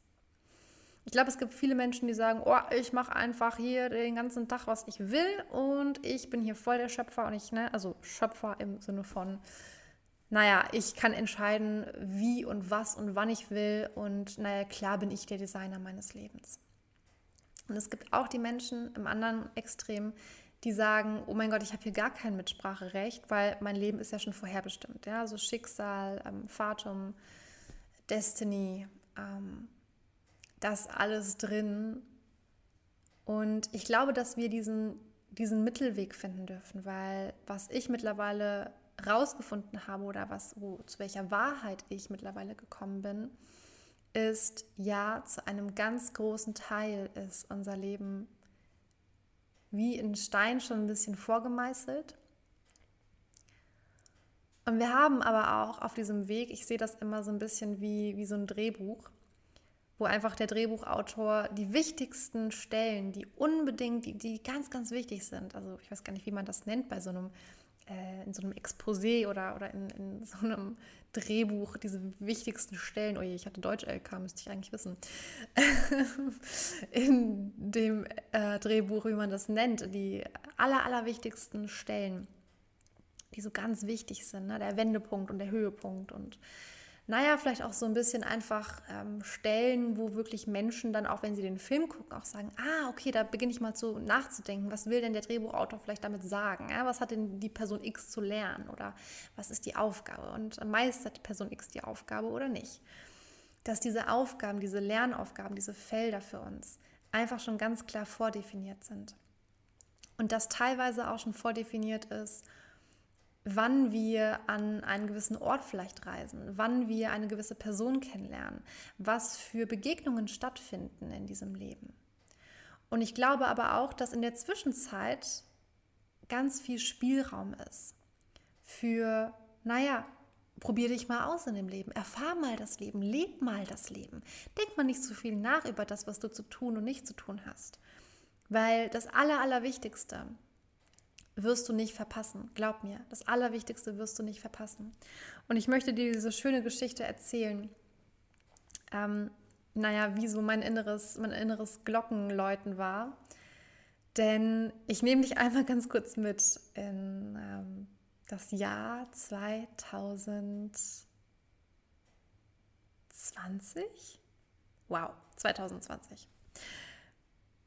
Ich glaube, es gibt viele Menschen, die sagen, oh, ich mache einfach hier den ganzen Tag, was ich will und ich bin hier voll der Schöpfer und ich, ne, also Schöpfer im Sinne von, naja, ich kann entscheiden, wie und was und wann ich will und naja, klar bin ich der Designer meines Lebens. Und es gibt auch die Menschen im anderen Extrem, die sagen, oh mein Gott, ich habe hier gar kein Mitspracherecht, weil mein Leben ist ja schon vorherbestimmt. Ja? So Schicksal, ähm, Fatum, Destiny, ähm, das alles drin. Und ich glaube, dass wir diesen, diesen Mittelweg finden dürfen, weil was ich mittlerweile rausgefunden habe oder was, wo, zu welcher Wahrheit ich mittlerweile gekommen bin, ist, ja, zu einem ganz großen Teil ist unser Leben wie in Stein schon ein bisschen vorgemeißelt. Und wir haben aber auch auf diesem Weg, ich sehe das immer so ein bisschen wie, wie so ein Drehbuch, wo einfach der Drehbuchautor die wichtigsten Stellen, die unbedingt, die, die ganz, ganz wichtig sind, also ich weiß gar nicht, wie man das nennt bei so einem äh, in so einem Exposé oder, oder in, in so einem Drehbuch diese wichtigsten Stellen, oh je, ich hatte Deutsch-LK, müsste ich eigentlich wissen, in dem äh, Drehbuch, wie man das nennt, die aller, allerwichtigsten Stellen, die so ganz wichtig sind, ne? der Wendepunkt und der Höhepunkt und naja, vielleicht auch so ein bisschen einfach ähm, Stellen, wo wirklich Menschen dann auch, wenn sie den Film gucken, auch sagen, ah, okay, da beginne ich mal zu nachzudenken, was will denn der Drehbuchautor vielleicht damit sagen? Ja? Was hat denn die Person X zu lernen oder was ist die Aufgabe? Und meistert die Person X die Aufgabe oder nicht? Dass diese Aufgaben, diese Lernaufgaben, diese Felder für uns einfach schon ganz klar vordefiniert sind. Und das teilweise auch schon vordefiniert ist, wann wir an einen gewissen Ort vielleicht reisen, wann wir eine gewisse Person kennenlernen, was für Begegnungen stattfinden in diesem Leben. Und ich glaube aber auch, dass in der Zwischenzeit ganz viel Spielraum ist für, naja, probier dich mal aus in dem Leben, erfahr mal das Leben, leb mal das Leben. Denk mal nicht so viel nach über das, was du zu tun und nicht zu tun hast. Weil das Aller, Allerwichtigste wirst du nicht verpassen. Glaub mir, das Allerwichtigste wirst du nicht verpassen. Und ich möchte dir diese schöne Geschichte erzählen. Ähm, naja, wie so mein inneres, mein inneres Glockenläuten war. Denn ich nehme dich einmal ganz kurz mit in ähm, das Jahr 2020. Wow, 2020.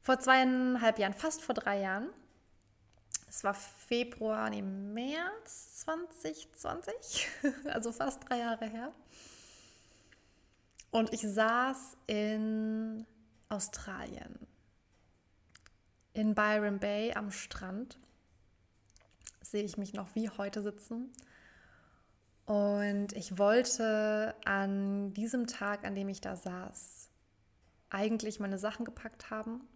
Vor zweieinhalb Jahren, fast vor drei Jahren. Es war Februar, nee, März 2020, also fast drei Jahre her. Und ich saß in Australien, in Byron Bay am Strand. Sehe ich mich noch wie heute sitzen. Und ich wollte an diesem Tag, an dem ich da saß, eigentlich meine Sachen gepackt haben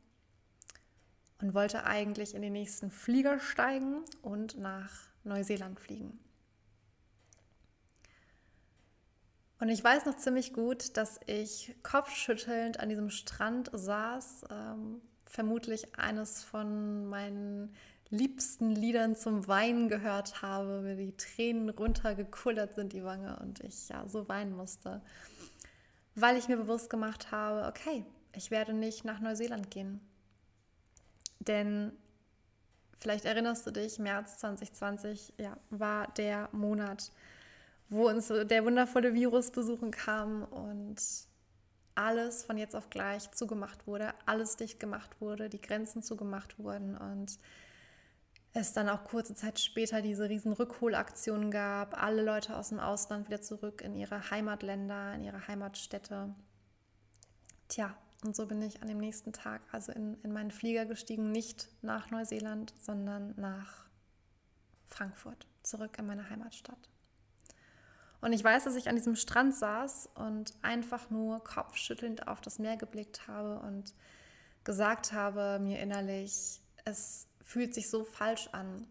und wollte eigentlich in den nächsten Flieger steigen und nach Neuseeland fliegen. Und ich weiß noch ziemlich gut, dass ich kopfschüttelnd an diesem Strand saß, ähm, vermutlich eines von meinen liebsten Liedern zum Weinen gehört habe, mir die Tränen runtergekullert sind, die Wange, und ich ja so weinen musste, weil ich mir bewusst gemacht habe, okay, ich werde nicht nach Neuseeland gehen. Denn vielleicht erinnerst du dich, März 2020 ja, war der Monat, wo uns der wundervolle Virus besuchen kam und alles von jetzt auf gleich zugemacht wurde, alles dicht gemacht wurde, die Grenzen zugemacht wurden und es dann auch kurze Zeit später diese riesen Rückholaktionen gab, alle Leute aus dem Ausland wieder zurück in ihre Heimatländer, in ihre Heimatstädte. Tja, und so bin ich an dem nächsten Tag also in, in meinen Flieger gestiegen, nicht nach Neuseeland, sondern nach Frankfurt, zurück in meine Heimatstadt. Und ich weiß, dass ich an diesem Strand saß und einfach nur kopfschüttelnd auf das Meer geblickt habe und gesagt habe mir innerlich, es fühlt sich so falsch an,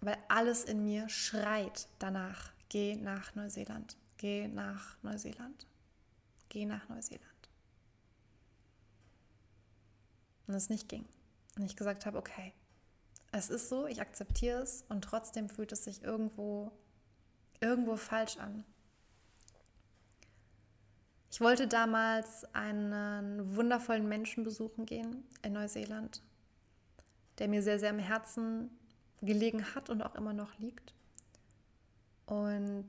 weil alles in mir schreit danach, geh nach Neuseeland, geh nach Neuseeland, geh nach Neuseeland. Und es nicht ging. Und ich gesagt habe, okay, es ist so, ich akzeptiere es und trotzdem fühlt es sich irgendwo, irgendwo falsch an. Ich wollte damals einen wundervollen Menschen besuchen gehen in Neuseeland, der mir sehr, sehr am Herzen gelegen hat und auch immer noch liegt. Und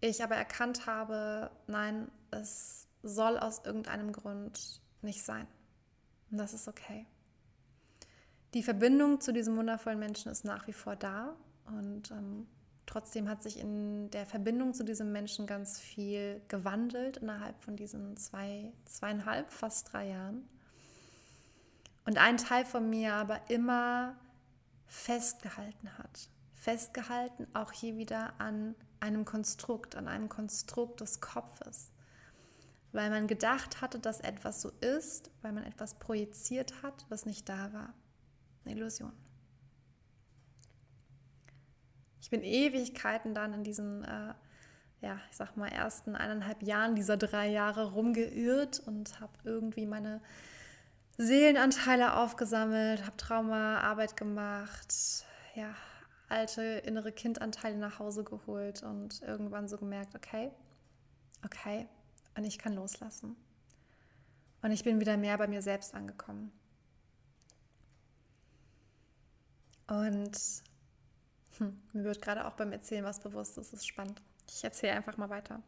ich aber erkannt habe, nein, es soll aus irgendeinem Grund nicht sein. Und das ist okay. Die Verbindung zu diesem wundervollen Menschen ist nach wie vor da und ähm, trotzdem hat sich in der Verbindung zu diesem Menschen ganz viel gewandelt innerhalb von diesen zwei, zweieinhalb, fast drei Jahren. Und ein Teil von mir aber immer festgehalten hat. Festgehalten auch hier wieder an einem Konstrukt, an einem Konstrukt des Kopfes weil man gedacht hatte, dass etwas so ist, weil man etwas projiziert hat, was nicht da war. Eine Illusion. Ich bin Ewigkeiten dann in diesen, äh, ja, ich sag mal, ersten eineinhalb Jahren dieser drei Jahre rumgeirrt und habe irgendwie meine Seelenanteile aufgesammelt, habe Traumaarbeit gemacht, ja, alte innere Kindanteile nach Hause geholt und irgendwann so gemerkt, okay, okay, und ich kann loslassen. Und ich bin wieder mehr bei mir selbst angekommen. Und hm, mir wird gerade auch beim Erzählen was bewusst, das ist spannend. Ich erzähle einfach mal weiter.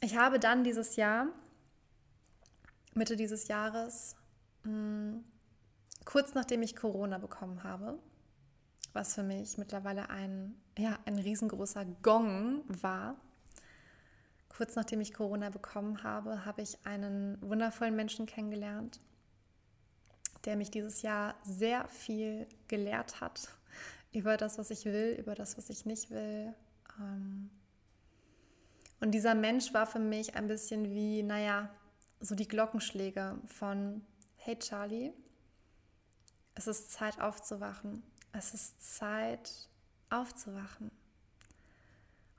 Ich habe dann dieses Jahr, Mitte dieses Jahres, mh, hm, kurz nachdem ich Corona bekommen habe, was für mich mittlerweile ein, ja, ein riesengroßer Gong war, Kurz nachdem ich Corona bekommen habe, habe ich einen wundervollen Menschen kennengelernt, der mich dieses Jahr sehr viel gelehrt hat über das, was ich will, über das, was ich nicht will. Ähm, und dieser Mensch war für mich ein bisschen wie, naja, so die Glockenschläge von, hey Charlie, Es ist Zeit aufzuwachen. Es ist Zeit aufzuwachen.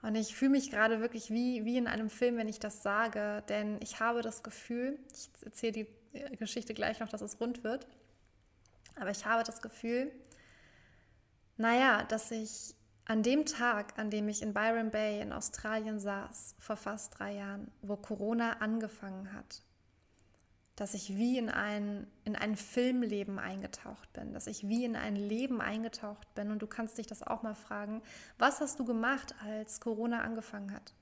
Und ich fühle mich gerade wirklich wie, wie in einem Film, wenn ich das sage, denn ich habe das Gefühl, ich erzähle die äh, Geschichte gleich noch, dass es rund wird, aber ich habe das Gefühl, naja, dass ich an dem Tag, an dem ich in Byron Bay in Australien saß, vor fast drei Jahren, wo Corona angefangen hat, dass ich wie in ein, in ein Filmleben eingetaucht bin, dass ich wie in ein Leben eingetaucht bin. Und du kannst dich das auch mal fragen, was hast du gemacht, als Corona angefangen hat,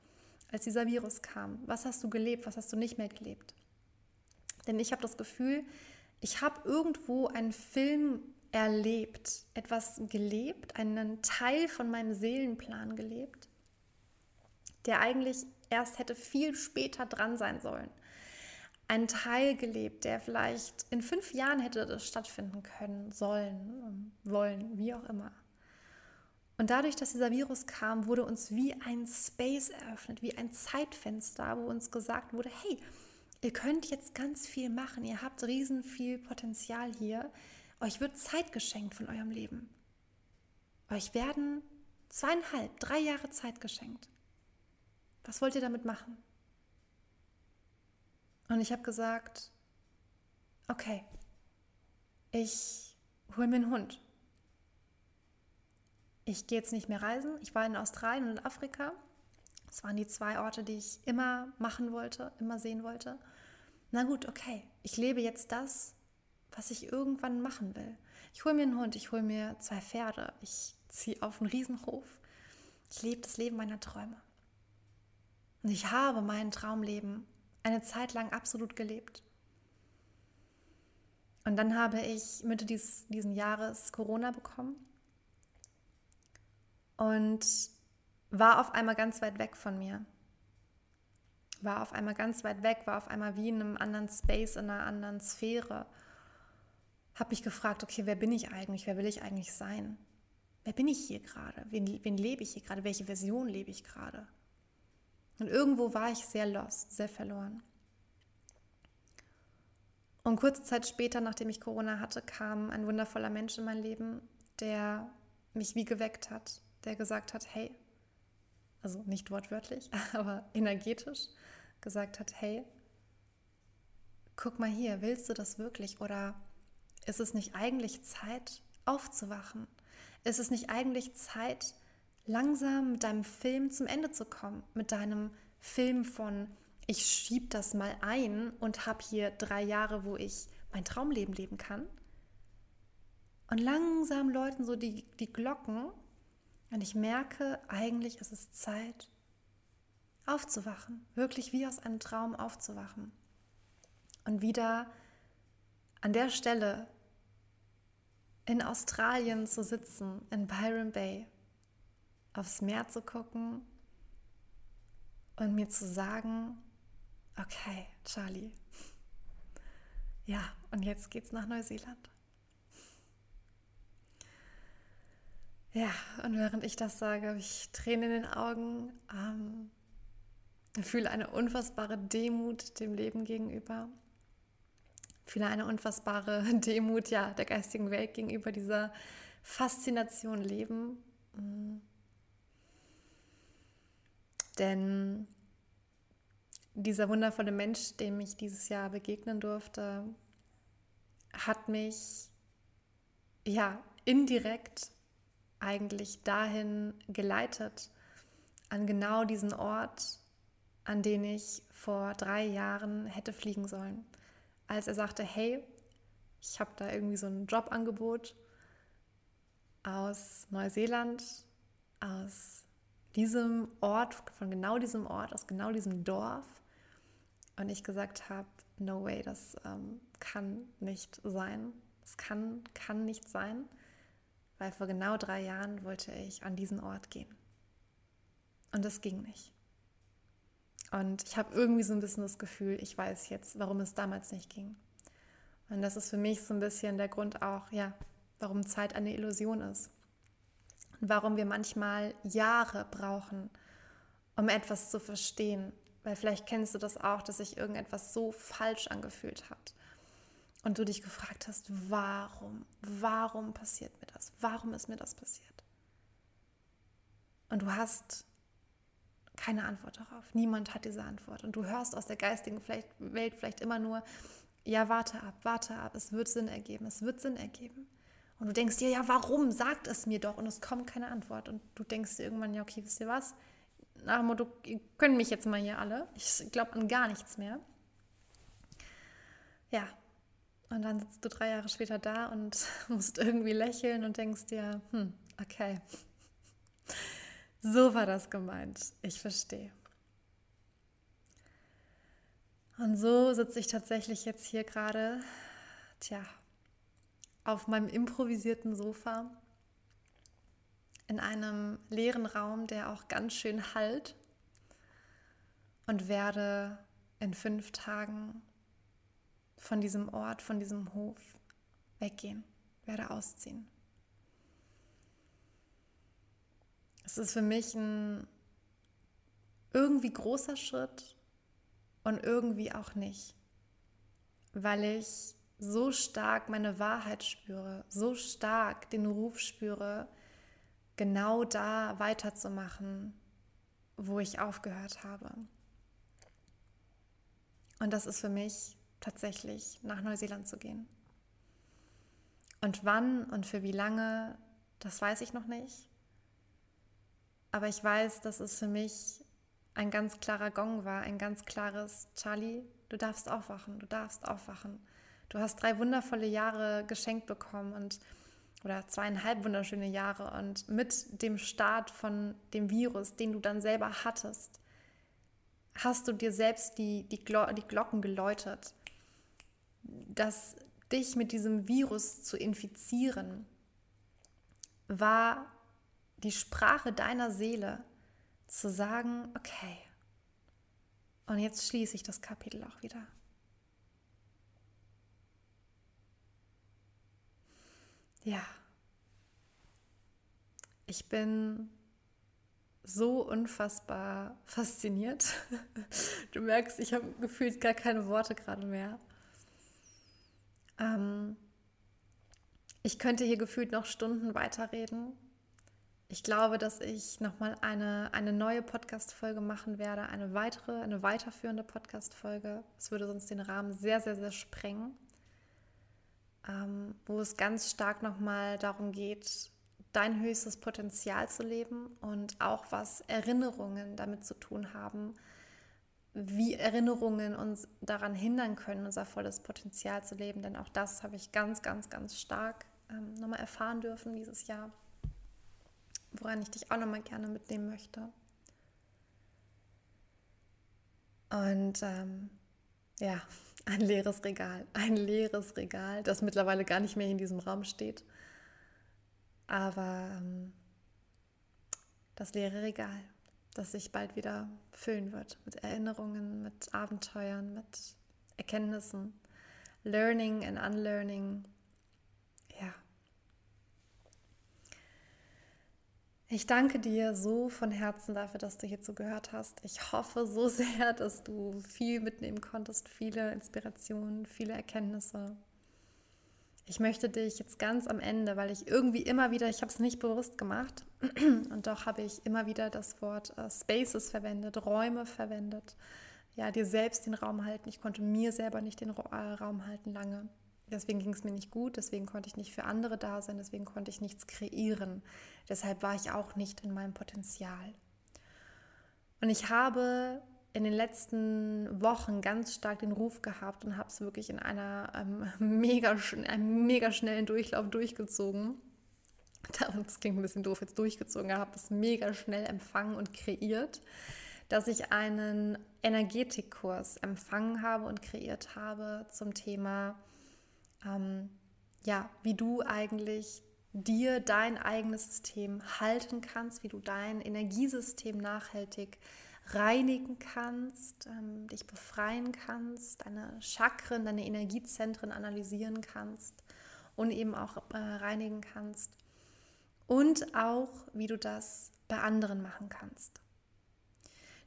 als dieser Virus kam? Was hast du gelebt, was hast du nicht mehr gelebt? Denn ich habe das Gefühl, ich habe irgendwo einen Film erlebt, etwas gelebt, einen Teil von meinem Seelenplan gelebt, der eigentlich erst hätte viel später dran sein sollen einen Teil gelebt, der vielleicht in fünf Jahren hätte das stattfinden können, sollen, wollen, wie auch immer. Und dadurch, dass dieser Virus kam, wurde uns wie ein Space eröffnet, wie ein Zeitfenster, wo uns gesagt wurde, hey, ihr könnt jetzt ganz viel machen, ihr habt riesen viel Potenzial hier, euch wird Zeit geschenkt von eurem Leben. Euch werden zweieinhalb, drei Jahre Zeit geschenkt. Was wollt ihr damit machen? Und ich habe gesagt, okay, ich hole mir einen Hund. Ich gehe jetzt nicht mehr reisen. Ich war in Australien und Afrika. Das waren die zwei Orte, die ich immer machen wollte, immer sehen wollte. Na gut, okay. Ich lebe jetzt das, was ich irgendwann machen will. Ich hole mir einen Hund, ich hole mir zwei Pferde, ich ziehe auf einen Riesenhof. Ich lebe das Leben meiner Träume. Und ich habe mein Traumleben eine Zeit lang absolut gelebt. Und dann habe ich Mitte dieses diesen Jahres Corona bekommen und war auf einmal ganz weit weg von mir. War auf einmal ganz weit weg, war auf einmal wie in einem anderen Space, in einer anderen Sphäre. Habe mich gefragt, okay, wer bin ich eigentlich? Wer will ich eigentlich sein? Wer bin ich hier gerade? Wen, wen lebe ich hier gerade? Welche Version lebe ich gerade? Und irgendwo war ich sehr lost, sehr verloren. Und kurze Zeit später, nachdem ich Corona hatte, kam ein wundervoller Mensch in mein Leben, der mich wie geweckt hat, der gesagt hat, hey, also nicht wortwörtlich, aber energetisch gesagt hat, hey, guck mal hier, willst du das wirklich oder ist es nicht eigentlich Zeit aufzuwachen? Ist es nicht eigentlich Zeit, langsam mit deinem Film zum Ende zu kommen, mit deinem Film von ich schiebe das mal ein und habe hier drei Jahre, wo ich mein Traumleben leben kann. Und langsam läuten so die, die Glocken und ich merke, eigentlich ist es Zeit aufzuwachen, wirklich wie aus einem Traum aufzuwachen. Und wieder an der Stelle in Australien zu sitzen, in Byron Bay, aufs Meer zu gucken und mir zu sagen, okay, Charlie. Ja, und jetzt geht's nach Neuseeland. Ja, und während ich das sage, habe ich Tränen in den Augen, ähm, fühle eine unfassbare Demut dem Leben gegenüber, fühle eine unfassbare Demut ja, der geistigen Welt gegenüber dieser Faszination Leben. Mm. Denn dieser wundervolle Mensch, dem ich dieses Jahr begegnen durfte, hat mich ja indirekt eigentlich dahin geleitet, an genau diesen Ort, an den ich vor drei Jahren hätte fliegen sollen. Als er sagte, hey, ich habe da irgendwie so ein Jobangebot aus Neuseeland, aus diesem Ort, von genau diesem Ort, aus genau diesem Dorf und ich gesagt habe, no way, das ähm, kann nicht sein. Das kann, kann nicht sein, weil vor genau drei Jahren wollte ich an diesen Ort gehen. Und das ging nicht. Und ich habe irgendwie so ein bisschen das Gefühl, ich weiß jetzt, warum es damals nicht ging. Und das ist für mich so ein bisschen der Grund auch, ja, warum Zeit eine Illusion ist. Und warum wir manchmal Jahre brauchen, um etwas zu verstehen, weil vielleicht kennst du das auch, dass sich irgendetwas so falsch angefühlt hat. und du dich gefragt hast, warum, warum passiert mir das? Warum ist mir das passiert? Und du hast keine Antwort darauf. Niemand hat diese Antwort. Und du hörst aus der geistigen Welt vielleicht immer nur, ja, warte ab, warte ab, es wird Sinn ergeben, es wird Sinn ergeben. Und du denkst dir, ja, warum? Sagt es mir doch. Und es kommt keine Antwort. Und du denkst dir irgendwann, ja, okay, wisst ihr was? Nach dem Motto, ihr könnt mich jetzt mal hier alle. Ich glaube an gar nichts mehr. Ja. Und dann sitzt du drei Jahre später da und musst irgendwie lächeln und denkst dir, hm, okay. So war das gemeint. Ich verstehe. Und so sitze ich tatsächlich jetzt hier gerade, tja, auf meinem improvisierten Sofa in einem leeren Raum, der auch ganz schön hallt und werde in fünf Tagen von diesem Ort, von diesem Hof weggehen, werde ausziehen. Es ist für mich ein irgendwie großer Schritt und irgendwie auch nicht, weil ich so stark meine Wahrheit spüre, so stark den Ruf spüre, genau da weiterzumachen, wo ich aufgehört habe. Und das ist für mich tatsächlich nach Neuseeland zu gehen. Und wann und für wie lange, das weiß ich noch nicht. Aber ich weiß, dass es für mich ein ganz klarer Gong war, ein ganz klares Charlie, du darfst aufwachen, du darfst aufwachen. Du hast drei wundervolle Jahre geschenkt bekommen und oder zweieinhalb wunderschöne Jahre und mit dem Start von dem Virus, den du dann selber hattest, hast du dir selbst die, die, Glo die Glocken geläutet, dass dich mit diesem Virus zu infizieren, war die Sprache deiner Seele zu sagen, okay, und jetzt schließe ich das Kapitel auch wieder. Ja, ich bin so unfassbar fasziniert. Du merkst, ich habe gefühlt gar keine Worte gerade mehr. Ähm, ich könnte hier gefühlt noch Stunden weiterreden. Ich glaube, dass ich nochmal eine, eine neue Podcast-Folge machen werde, eine weitere, eine weiterführende Podcast-Folge. Es würde sonst den Rahmen sehr, sehr, sehr sprengen ähm, wo es ganz stark nochmal darum geht, dein höchstes Potenzial zu leben und auch was Erinnerungen damit zu tun haben, wie Erinnerungen uns daran hindern können, unser volles Potenzial zu leben. Denn auch das habe ich ganz, ganz, ganz stark ähm, nochmal erfahren dürfen dieses Jahr, woran ich dich auch nochmal gerne mitnehmen möchte. Und ähm, ja, ein leeres Regal, ein leeres Regal, das mittlerweile gar nicht mehr in diesem Raum steht. Aber ähm, das leere Regal, das sich bald wieder füllen wird mit Erinnerungen, mit Abenteuern, mit Erkenntnissen, Learning and Unlearning, Ich danke dir so von Herzen dafür, dass du hier zugehört hast. Ich hoffe so sehr, dass du viel mitnehmen konntest, viele Inspirationen, viele Erkenntnisse. Ich möchte dich jetzt ganz am Ende, weil ich irgendwie immer wieder, ich habe es nicht bewusst gemacht, und doch habe ich immer wieder das Wort äh, Spaces verwendet, Räume verwendet. Ja, dir selbst den Raum halten. Ich konnte mir selber nicht den äh, Raum halten lange. Deswegen ging es mir nicht gut, deswegen konnte ich nicht für andere da sein, deswegen konnte ich nichts kreieren. Deshalb war ich auch nicht in meinem Potenzial. Und ich habe in den letzten Wochen ganz stark den Ruf gehabt und habe es wirklich in einer ähm, mega, einem mega schnellen Durchlauf durchgezogen. Das klingt ein bisschen doof, jetzt durchgezogen, habe es mega schnell empfangen und kreiert, dass ich einen Energetikkurs empfangen habe und kreiert habe zum Thema ähm, ja, wie du eigentlich dir dein eigenes System halten kannst, wie du dein Energiesystem nachhaltig reinigen kannst, ähm, dich befreien kannst, deine Chakren, deine Energiezentren analysieren kannst und eben auch äh, reinigen kannst. Und auch, wie du das bei anderen machen kannst.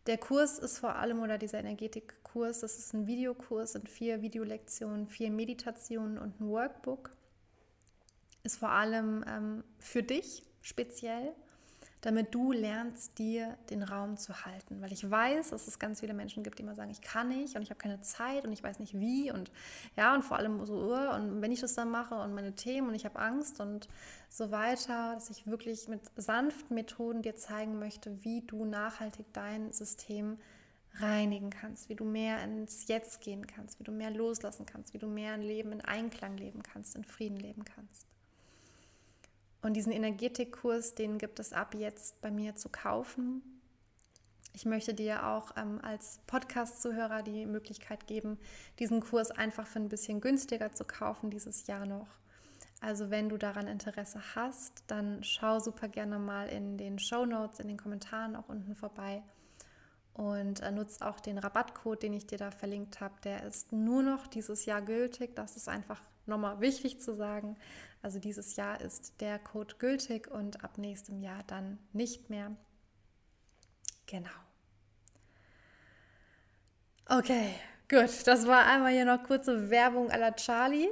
Der Kurs ist vor allem, oder dieser Energetik Kurs. Das ist ein Videokurs, sind vier Videolektionen, vier Meditationen und ein Workbook. Ist vor allem ähm, für dich speziell damit du lernst, dir den Raum zu halten. Weil ich weiß, dass es ganz viele Menschen gibt, die immer sagen, ich kann nicht und ich habe keine Zeit und ich weiß nicht wie und ja, und vor allem so, uh, und wenn ich das dann mache und meine Themen und ich habe Angst und so weiter, dass ich wirklich mit sanften Methoden dir zeigen möchte, wie du nachhaltig dein System reinigen kannst, wie du mehr ins Jetzt gehen kannst, wie du mehr loslassen kannst, wie du mehr ein Leben in Einklang leben kannst, in Frieden leben kannst. Und diesen Energetikkurs, den gibt es ab jetzt bei mir zu kaufen. Ich möchte dir auch ähm, als Podcast-Zuhörer die Möglichkeit geben, diesen Kurs einfach für ein bisschen günstiger zu kaufen dieses Jahr noch. Also wenn du daran Interesse hast, dann schau super gerne mal in den Show Notes, in den Kommentaren auch unten vorbei und äh, nutzt auch den Rabattcode, den ich dir da verlinkt habe. Der ist nur noch dieses Jahr gültig. Das ist einfach nochmal wichtig zu sagen. Also dieses Jahr ist der Code gültig und ab nächstem Jahr dann nicht mehr. Genau. Okay, gut. Das war einmal hier noch kurze Werbung à la Charlie.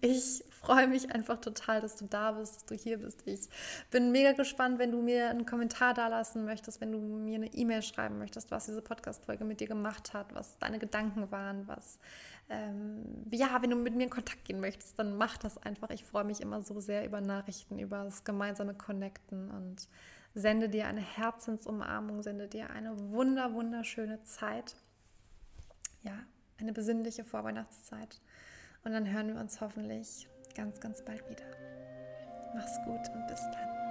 Ich freue mich einfach total, dass du da bist, dass du hier bist. Ich bin mega gespannt, wenn du mir einen Kommentar da lassen möchtest, wenn du mir eine E-Mail schreiben möchtest, was diese Podcast-Folge mit dir gemacht hat, was deine Gedanken waren, was ähm, ja, wenn du mit mir in Kontakt gehen möchtest, dann mach das einfach. Ich freue mich immer so sehr über Nachrichten, über das gemeinsame Connecten und sende dir eine Herzensumarmung, sende dir eine wunder, wunderschöne Zeit. Ja, eine besinnliche Vorweihnachtszeit. Und dann hören wir uns hoffentlich ganz, ganz bald wieder. Mach's gut und bis dann.